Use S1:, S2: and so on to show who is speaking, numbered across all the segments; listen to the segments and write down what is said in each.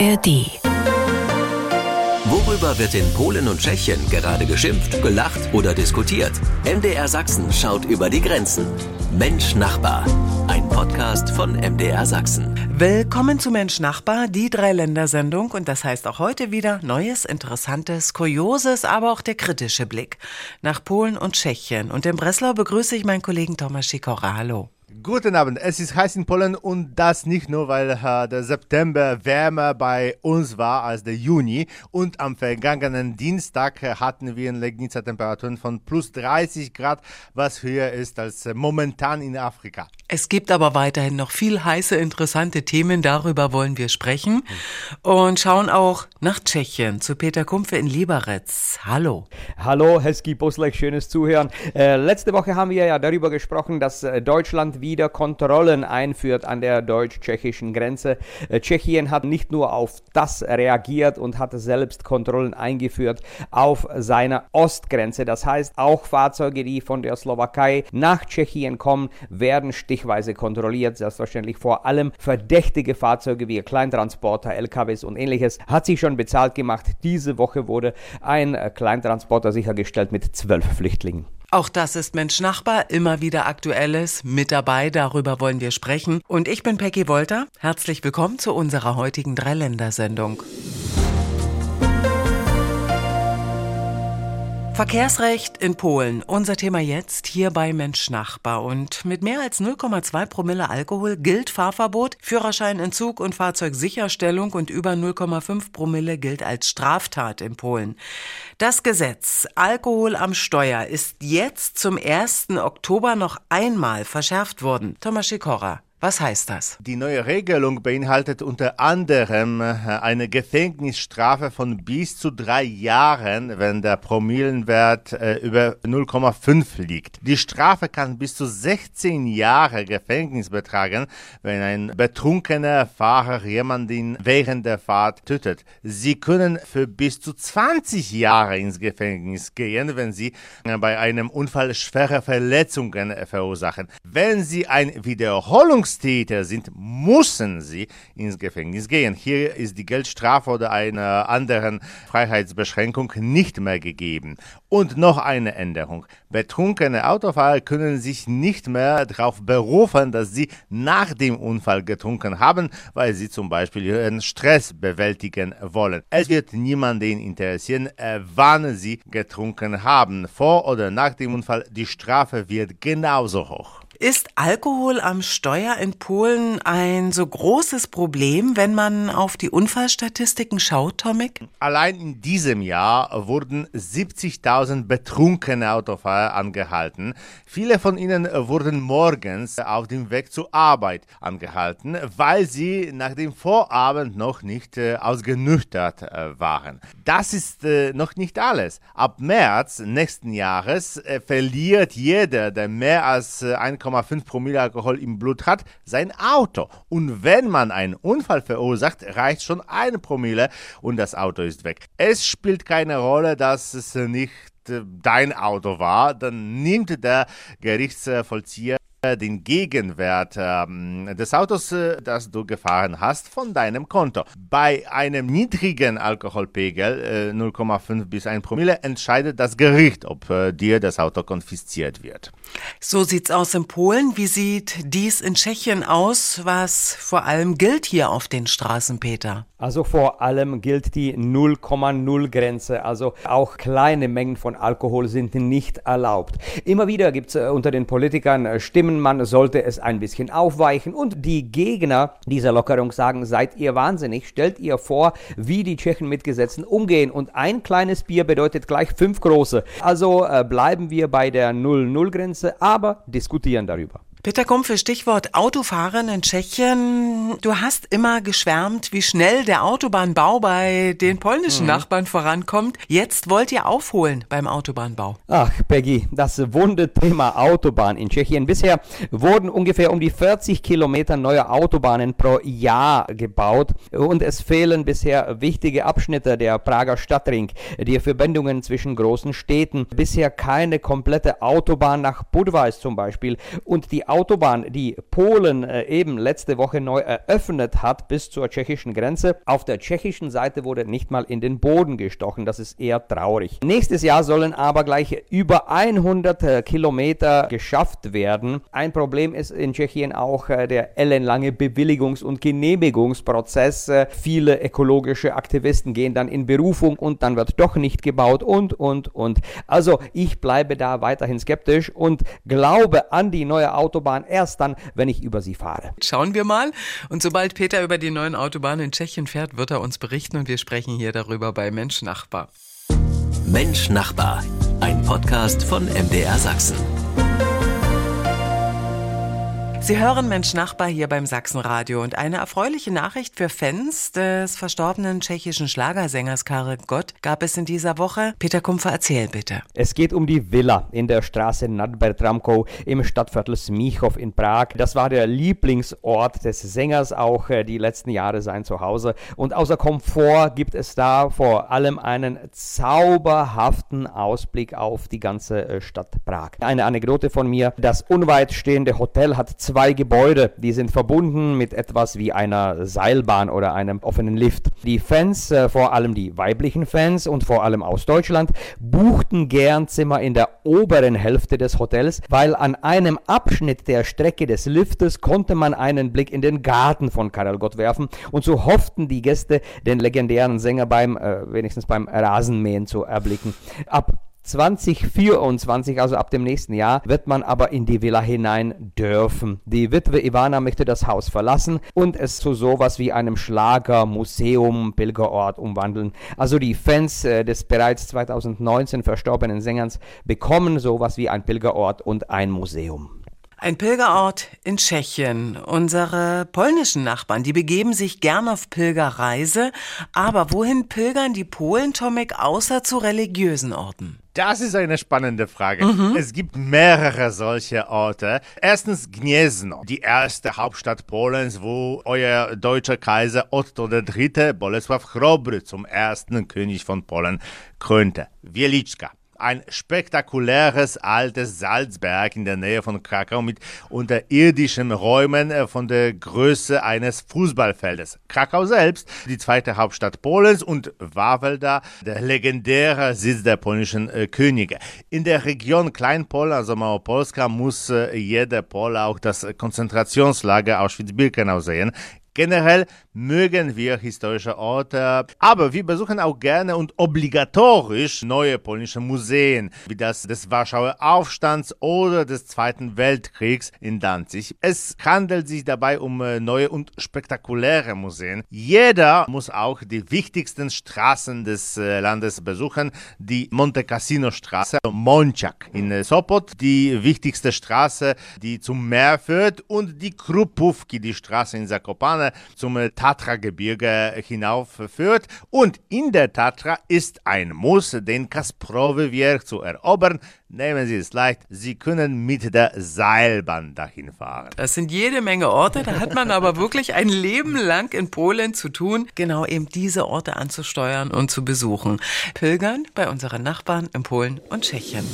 S1: ARD.
S2: Worüber wird in Polen und Tschechien gerade geschimpft, gelacht oder diskutiert? MDR Sachsen schaut über die Grenzen. Mensch Nachbar. Ein Podcast von MDR Sachsen.
S3: Willkommen zu Mensch Nachbar, die Dreiländersendung. Und das heißt auch heute wieder Neues, Interessantes, Kurioses, aber auch der kritische Blick nach Polen und Tschechien. Und in Breslau begrüße ich meinen Kollegen Thomas Sikora. Hallo.
S4: Guten Abend. Es ist heiß in Polen und das nicht nur, weil äh, der September wärmer bei uns war als der Juni. Und am vergangenen Dienstag äh, hatten wir in Legnica Temperaturen von plus 30 Grad, was höher ist als äh, momentan in Afrika.
S3: Es gibt aber weiterhin noch viel heiße, interessante Themen. Darüber wollen wir sprechen. Und schauen auch nach Tschechien zu Peter Kumpfe in Liberec. Hallo.
S5: Hallo, Heski Boslek, schönes Zuhören. Äh, letzte Woche haben wir ja darüber gesprochen, dass äh, Deutschland wieder Kontrollen einführt an der deutsch-tschechischen Grenze. Äh, Tschechien hat nicht nur auf das reagiert und hat selbst Kontrollen eingeführt auf seiner Ostgrenze. Das heißt, auch Fahrzeuge, die von der Slowakei nach Tschechien kommen, werden stichweise kontrolliert. Selbstverständlich vor allem verdächtige Fahrzeuge wie Kleintransporter, LKWs und ähnliches hat sich schon bezahlt gemacht. Diese Woche wurde ein äh, Kleintransporter sichergestellt mit zwölf Flüchtlingen.
S3: Auch das ist Mensch Nachbar, immer wieder Aktuelles mit dabei, darüber wollen wir sprechen. Und ich bin Peggy Wolter. Herzlich willkommen zu unserer heutigen Dreiländersendung. Verkehrsrecht in Polen. Unser Thema jetzt hier bei Mensch Nachbar. Und mit mehr als 0,2 Promille Alkohol gilt Fahrverbot, Führerscheinentzug und Fahrzeugsicherstellung und über 0,5 Promille gilt als Straftat in Polen. Das Gesetz Alkohol am Steuer ist jetzt zum 1. Oktober noch einmal verschärft worden. Thomas Sikora. Was heißt das?
S4: Die neue Regelung beinhaltet unter anderem äh, eine Gefängnisstrafe von bis zu drei Jahren, wenn der Promillenwert äh, über 0,5 liegt. Die Strafe kann bis zu 16 Jahre Gefängnis betragen, wenn ein betrunkener Fahrer jemanden während der Fahrt tötet. Sie können für bis zu 20 Jahre ins Gefängnis gehen, wenn sie äh, bei einem Unfall schwere Verletzungen verursachen. Wenn sie ein Wiederholungs Straftäter sind, müssen sie ins Gefängnis gehen. Hier ist die Geldstrafe oder einer anderen Freiheitsbeschränkung nicht mehr gegeben. Und noch eine Änderung. Betrunkene Autofahrer können sich nicht mehr darauf berufen, dass sie nach dem Unfall getrunken haben, weil sie zum Beispiel ihren Stress bewältigen wollen. Es wird niemanden interessieren, äh, wann sie getrunken haben. Vor oder nach dem Unfall, die Strafe wird genauso hoch.
S3: Ist Alkohol am Steuer in Polen ein so großes Problem, wenn man auf die Unfallstatistiken schaut, Tomek?
S4: Allein in diesem Jahr wurden 70.000 betrunkene Autofahrer angehalten. Viele von ihnen wurden morgens auf dem Weg zur Arbeit angehalten, weil sie nach dem Vorabend noch nicht äh, ausgenüchtert äh, waren. Das ist äh, noch nicht alles. Ab März nächsten Jahres verliert jeder, der mehr als 1,5 0,5 Promille Alkohol im Blut hat, sein Auto. Und wenn man einen Unfall verursacht, reicht schon eine Promille und das Auto ist weg. Es spielt keine Rolle, dass es nicht äh, dein Auto war, dann nimmt der Gerichtsvollzieher den Gegenwert ähm, des Autos, äh, das du gefahren hast, von deinem Konto. Bei einem niedrigen Alkoholpegel, äh, 0,5 bis 1 Promille, entscheidet das Gericht, ob äh, dir das Auto konfisziert wird.
S3: So sieht's aus in Polen. Wie sieht dies in Tschechien aus? Was vor allem gilt hier auf den Straßen, Peter?
S5: Also vor allem gilt die 0,0 Grenze. Also auch kleine Mengen von Alkohol sind nicht erlaubt. Immer wieder gibt es äh, unter den Politikern äh, Stimmen, man sollte es ein bisschen aufweichen. Und die Gegner dieser Lockerung sagen, seid ihr wahnsinnig, stellt ihr vor, wie die Tschechen mit Gesetzen umgehen. Und ein kleines Bier bedeutet gleich fünf große. Also äh, bleiben wir bei der 0,0 Grenze, aber diskutieren darüber.
S3: Peter Kumpfe, Stichwort Autofahren in Tschechien. Du hast immer geschwärmt, wie schnell der Autobahnbau bei den polnischen mhm. Nachbarn vorankommt. Jetzt wollt ihr aufholen beim Autobahnbau.
S5: Ach, Peggy, das Wunderthema Autobahn in Tschechien. Bisher wurden ungefähr um die 40 Kilometer neue Autobahnen pro Jahr gebaut und es fehlen bisher wichtige Abschnitte der Prager Stadtring, die Verbindungen zwischen großen Städten. Bisher keine komplette Autobahn nach Budweis zum Beispiel und die Autobahn, die Polen äh, eben letzte Woche neu eröffnet hat bis zur tschechischen Grenze. Auf der tschechischen Seite wurde nicht mal in den Boden gestochen. Das ist eher traurig. Nächstes Jahr sollen aber gleich über 100 äh, Kilometer geschafft werden. Ein Problem ist in Tschechien auch äh, der ellenlange Bewilligungs- und Genehmigungsprozess. Viele ökologische Aktivisten gehen dann in Berufung und dann wird doch nicht gebaut und, und, und. Also ich bleibe da weiterhin skeptisch und glaube an die neue Autobahn erst dann, wenn ich über sie fahre.
S3: Schauen wir mal. Und sobald Peter über die neuen Autobahnen in Tschechien fährt, wird er uns berichten und wir sprechen hier darüber bei Mensch Nachbar.
S2: Mensch Nachbar, ein Podcast von MDR Sachsen.
S3: Sie hören Mensch Nachbar hier beim Sachsenradio und eine erfreuliche Nachricht für Fans des verstorbenen tschechischen Schlagersängers Karel Gott gab es in dieser Woche. Peter Kumpfer, erzähl bitte.
S5: Es geht um die Villa in der Straße Nadbertramkow im Stadtviertel Smichow in Prag. Das war der Lieblingsort des Sängers, auch äh, die letzten Jahre sein Zuhause. Und außer Komfort gibt es da vor allem einen zauberhaften Ausblick auf die ganze äh, Stadt Prag. Eine Anekdote von mir. Das unweit stehende Hotel hat zwei zwei Gebäude, die sind verbunden mit etwas wie einer Seilbahn oder einem offenen Lift. Die Fans, äh, vor allem die weiblichen Fans und vor allem aus Deutschland, buchten gern Zimmer in der oberen Hälfte des Hotels, weil an einem Abschnitt der Strecke des Liftes konnte man einen Blick in den Garten von Karel Gott werfen und so hofften die Gäste, den legendären Sänger beim, äh, wenigstens beim Rasenmähen zu erblicken. Ab 2024, also ab dem nächsten Jahr, wird man aber in die Villa hinein dürfen. Die Witwe Ivana möchte das Haus verlassen und es zu sowas wie einem Schlager, Museum, Pilgerort umwandeln. Also die Fans äh, des bereits 2019 verstorbenen Sängers bekommen sowas wie ein Pilgerort und ein Museum.
S3: Ein Pilgerort in Tschechien. Unsere polnischen Nachbarn, die begeben sich gern auf Pilgerreise. Aber wohin pilgern die Polen, Tomek, außer zu religiösen Orten?
S4: Das ist eine spannende Frage. Mhm. Es gibt mehrere solche Orte. Erstens Gniezno, die erste Hauptstadt Polens, wo euer deutscher Kaiser Otto III. Bolesław Chrobry zum ersten König von Polen krönte. Wieliczka, ein spektakuläres altes Salzberg in der Nähe von Krakau mit unterirdischen Räumen äh, von der Größe eines Fußballfeldes. Krakau selbst, die zweite Hauptstadt Polens und Wawelda, der legendäre Sitz der polnischen äh, Könige. In der Region Kleinpolen, also Małopolska, muss äh, jeder Pole auch das Konzentrationslager Auschwitz-Birkenau sehen. Generell mögen wir historische Orte, aber wir besuchen auch gerne und obligatorisch neue polnische Museen, wie das des Warschauer Aufstands oder des Zweiten Weltkriegs in Danzig. Es handelt sich dabei um äh, neue und spektakuläre Museen. Jeder muss auch die wichtigsten Straßen des äh, Landes besuchen, die Monte Cassino Straße, Monciak in äh, Sopot, die wichtigste Straße, die zum Meer führt und die Krupówki, die Straße in Zakopane zum Tatra-Gebirge hinaufführt. Und in der Tatra ist ein Muss, den Kasprowy zu erobern. Nehmen Sie es leicht, Sie können mit der Seilbahn dahin fahren.
S3: Das sind jede Menge Orte, da hat man aber wirklich ein Leben lang in Polen zu tun, genau eben diese Orte anzusteuern und zu besuchen. Pilgern bei unseren Nachbarn in Polen und Tschechien.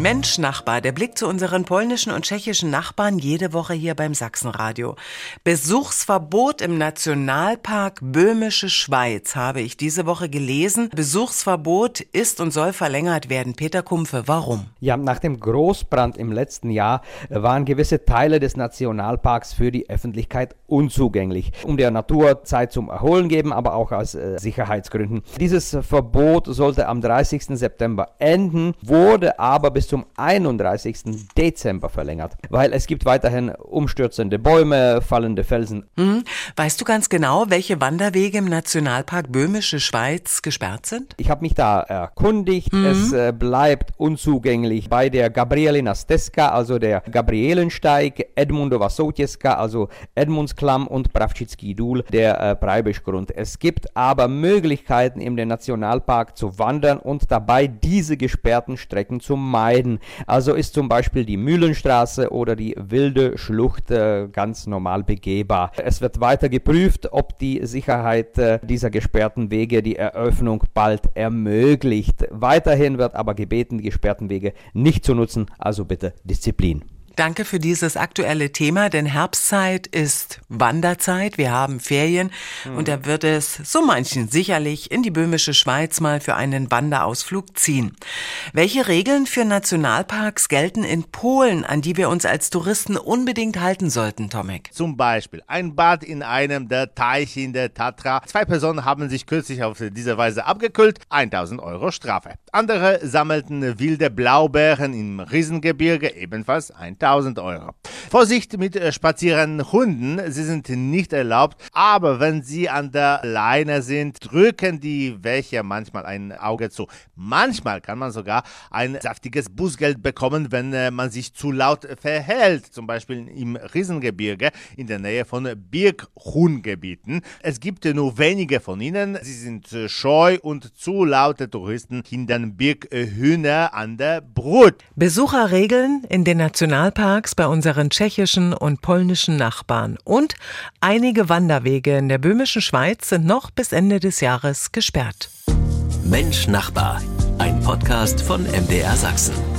S3: Mensch Nachbar, der Blick zu unseren polnischen und tschechischen Nachbarn jede Woche hier beim Sachsenradio. Besuchsverbot im Nationalpark Böhmische Schweiz habe ich diese Woche gelesen. Besuchsverbot ist und soll verlängert werden. Peter Kumpfe, warum?
S5: Ja, nach dem Großbrand im letzten Jahr waren gewisse Teile des Nationalparks für die Öffentlichkeit unzugänglich. Um der Natur Zeit zum Erholen geben, aber auch aus äh, Sicherheitsgründen. Dieses Verbot sollte am 30. September enden, wurde aber bis bis zum 31. Dezember verlängert, weil es gibt weiterhin umstürzende Bäume, fallende Felsen.
S3: Mhm. Weißt du ganz genau, welche Wanderwege im Nationalpark Böhmische Schweiz gesperrt sind?
S5: Ich habe mich da erkundigt. Mhm. Es äh, bleibt unzugänglich bei der Gabrielina Steska, also der Gabrielensteig, Edmundova Sotjeska, also Edmundsklamm und Pravčitski Dul, der äh, Preibischgrund. Es gibt aber Möglichkeiten, in den Nationalpark zu wandern und dabei diese gesperrten Strecken zu meiden meiden. Also ist zum Beispiel die Mühlenstraße oder die wilde Schlucht äh, ganz normal begehbar. Es wird weiter geprüft, ob die Sicherheit äh, dieser gesperrten Wege die Eröffnung bald ermöglicht. Weiterhin wird aber gebeten, die gesperrten Wege nicht zu nutzen, also bitte Disziplin.
S3: Danke für dieses aktuelle Thema, denn Herbstzeit ist Wanderzeit. Wir haben Ferien mhm. und da wird es so manchen sicherlich in die böhmische Schweiz mal für einen Wanderausflug ziehen. Welche Regeln für Nationalparks gelten in Polen, an die wir uns als Touristen unbedingt halten sollten, Tomek?
S4: Zum Beispiel ein Bad in einem der Teiche in der Tatra. Zwei Personen haben sich kürzlich auf diese Weise abgekühlt. 1000 Euro Strafe. Andere sammelten wilde Blaubeeren im Riesengebirge, ebenfalls 1000 1000 Euro. Vorsicht mit äh, spazierenden Hunden, sie sind nicht erlaubt, aber wenn sie an der Leine sind, drücken die welche manchmal ein Auge zu. Manchmal kann man sogar ein saftiges Bußgeld bekommen, wenn äh, man sich zu laut verhält, zum Beispiel im Riesengebirge in der Nähe von Birkhuhngebieten. Es gibt nur wenige von ihnen, sie sind äh, scheu und zu laute Touristen hindern Birkhühner an der Brut.
S3: Besucherregeln in den National Nationalparks bei unseren tschechischen und polnischen Nachbarn und einige Wanderwege in der böhmischen Schweiz sind noch bis Ende des Jahres gesperrt.
S2: Mensch Nachbar, ein Podcast von MDR Sachsen.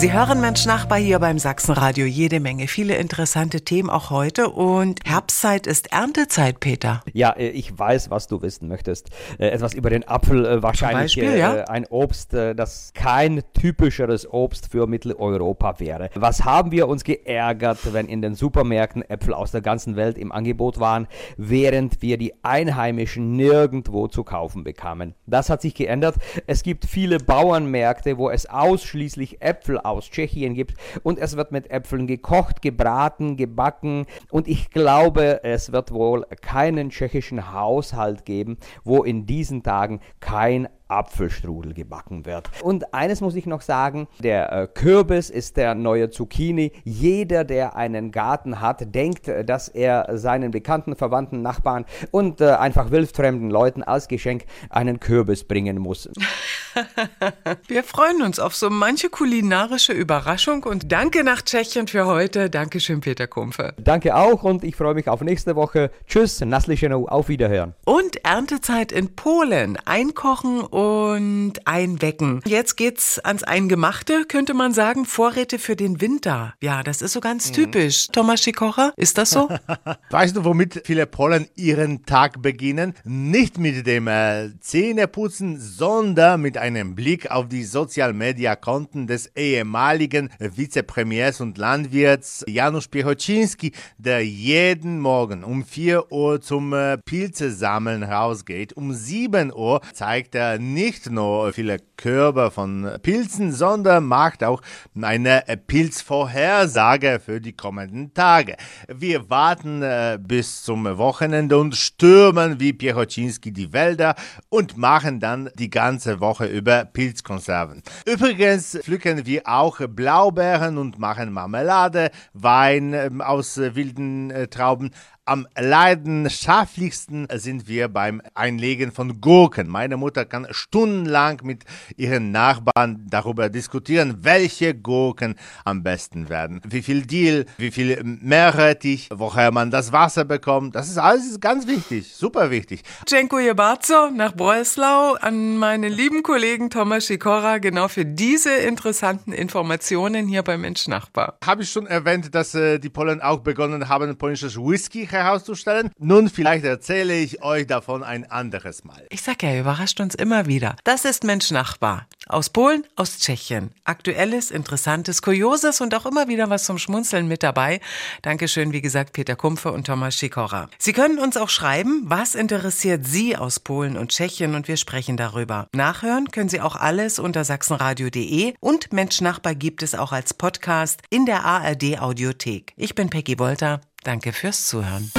S3: Sie hören Mensch Nachbar hier beim Sachsenradio jede Menge, viele interessante Themen auch heute und Herbstzeit ist Erntezeit, Peter.
S5: Ja, äh, ich weiß, was du wissen möchtest. Äh, etwas über den Apfel, äh, wahrscheinlich Beispiel, ja? ein Obst, das kein typischeres Obst für Mitteleuropa wäre. Was haben wir uns geärgert, wenn in den Supermärkten Äpfel aus der ganzen Welt im Angebot waren, während wir die Einheimischen nirgendwo zu kaufen bekamen. Das hat sich geändert. Es gibt viele Bauernmärkte, wo es ausschließlich Äpfel aus Tschechien gibt. Und es wird mit Äpfeln gekocht, gebraten, gebacken. Und ich glaube, es wird wohl keinen tschechischen Haushalt geben, wo in diesen Tagen kein Apfelstrudel gebacken wird. Und eines muss ich noch sagen, der äh, Kürbis ist der neue Zucchini. Jeder, der einen Garten hat, denkt, äh, dass er seinen bekannten, verwandten Nachbarn und äh, einfach wildfremden Leuten als Geschenk einen Kürbis bringen muss.
S3: Wir freuen uns auf so manche kulinarische Überraschung und danke nach Tschechien für heute. Dankeschön, Peter Kumpfe.
S5: Danke auch und ich freue mich auf nächste Woche. Tschüss, Naslischenow, auf Wiederhören.
S3: Und Erntezeit in Polen. Einkochen und und einwecken. Jetzt geht's ans Eingemachte, könnte man sagen. Vorräte für den Winter. Ja, das ist so ganz mhm. typisch. Thomas Schikocher, ist das so?
S4: weißt du, womit viele Polen ihren Tag beginnen? Nicht mit dem äh, Zähneputzen, sondern mit einem Blick auf die Social-Media-Konten des ehemaligen Vizepremiers und Landwirts Janusz Piechoczinski, der jeden Morgen um 4 Uhr zum äh, Pilze sammeln rausgeht. Um 7 Uhr zeigt er nicht nur viele Körbe von Pilzen, sondern macht auch eine Pilzvorhersage für die kommenden Tage. Wir warten äh, bis zum Wochenende und stürmen wie Pierocinski die Wälder und machen dann die ganze Woche über Pilzkonserven. Übrigens pflücken wir auch Blaubeeren und machen Marmelade, Wein äh, aus äh, wilden äh, Trauben. Am leidenschaftlichsten sind wir beim Einlegen von Gurken. Meine Mutter kann stundenlang mit ihren Nachbarn darüber diskutieren, welche Gurken am besten werden. Wie viel Dill, wie viel Meerrettich, woher man das Wasser bekommt. Das ist alles ganz wichtig, super wichtig.
S3: Dziękuję bardzo nach Breslau an meine lieben Kollegen Thomas Sikora genau für diese interessanten Informationen hier bei Mensch Nachbar.
S4: Habe ich schon erwähnt, dass äh, die Polen auch begonnen haben, polnisches Whisky herauszustellen. Nun, vielleicht erzähle ich euch davon ein anderes Mal.
S3: Ich sag ja, überrascht uns immer wieder. Das ist Mensch Nachbar. Aus Polen, aus Tschechien. Aktuelles, interessantes, kurioses und auch immer wieder was zum Schmunzeln mit dabei. Dankeschön, wie gesagt, Peter Kumpfe und Thomas Schikora. Sie können uns auch schreiben, was interessiert Sie aus Polen und Tschechien und wir sprechen darüber. Nachhören können Sie auch alles unter sachsenradio.de und Mensch Nachbar gibt es auch als Podcast in der ARD Audiothek. Ich bin Peggy Wolter. Danke fürs Zuhören.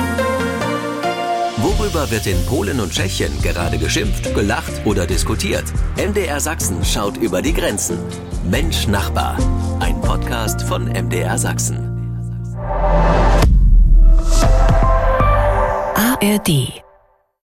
S2: Worüber wird in Polen und Tschechien gerade geschimpft, gelacht oder diskutiert? MDR Sachsen schaut über die Grenzen. Mensch Nachbar. Ein Podcast von MDR Sachsen.
S1: ARD